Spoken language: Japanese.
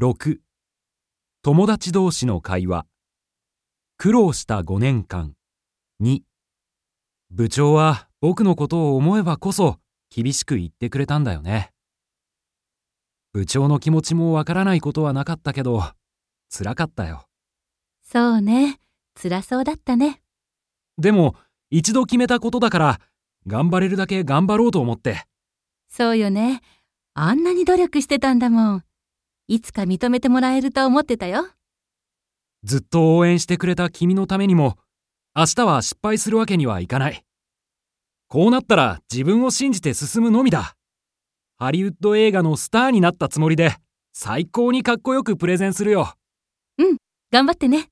6友達同士の会話苦労した5年間2部長は僕のことを思えばこそ厳しく言ってくれたんだよね部長の気持ちもわからないことはなかったけど辛かったよそうね。辛そうだったね。でも一度決めたことだから頑張れるだけ頑張ろうと思ってそうよね。あんなに努力してたんだもん。いつか認めてもらえると思ってたよ。ずっと応援してくれた君のためにも明日は失敗するわけにはいかないこうなったら自分を信じて進むのみだハリウッド映画のスターになったつもりで最高にかっこよくプレゼンするよ頑張ってね。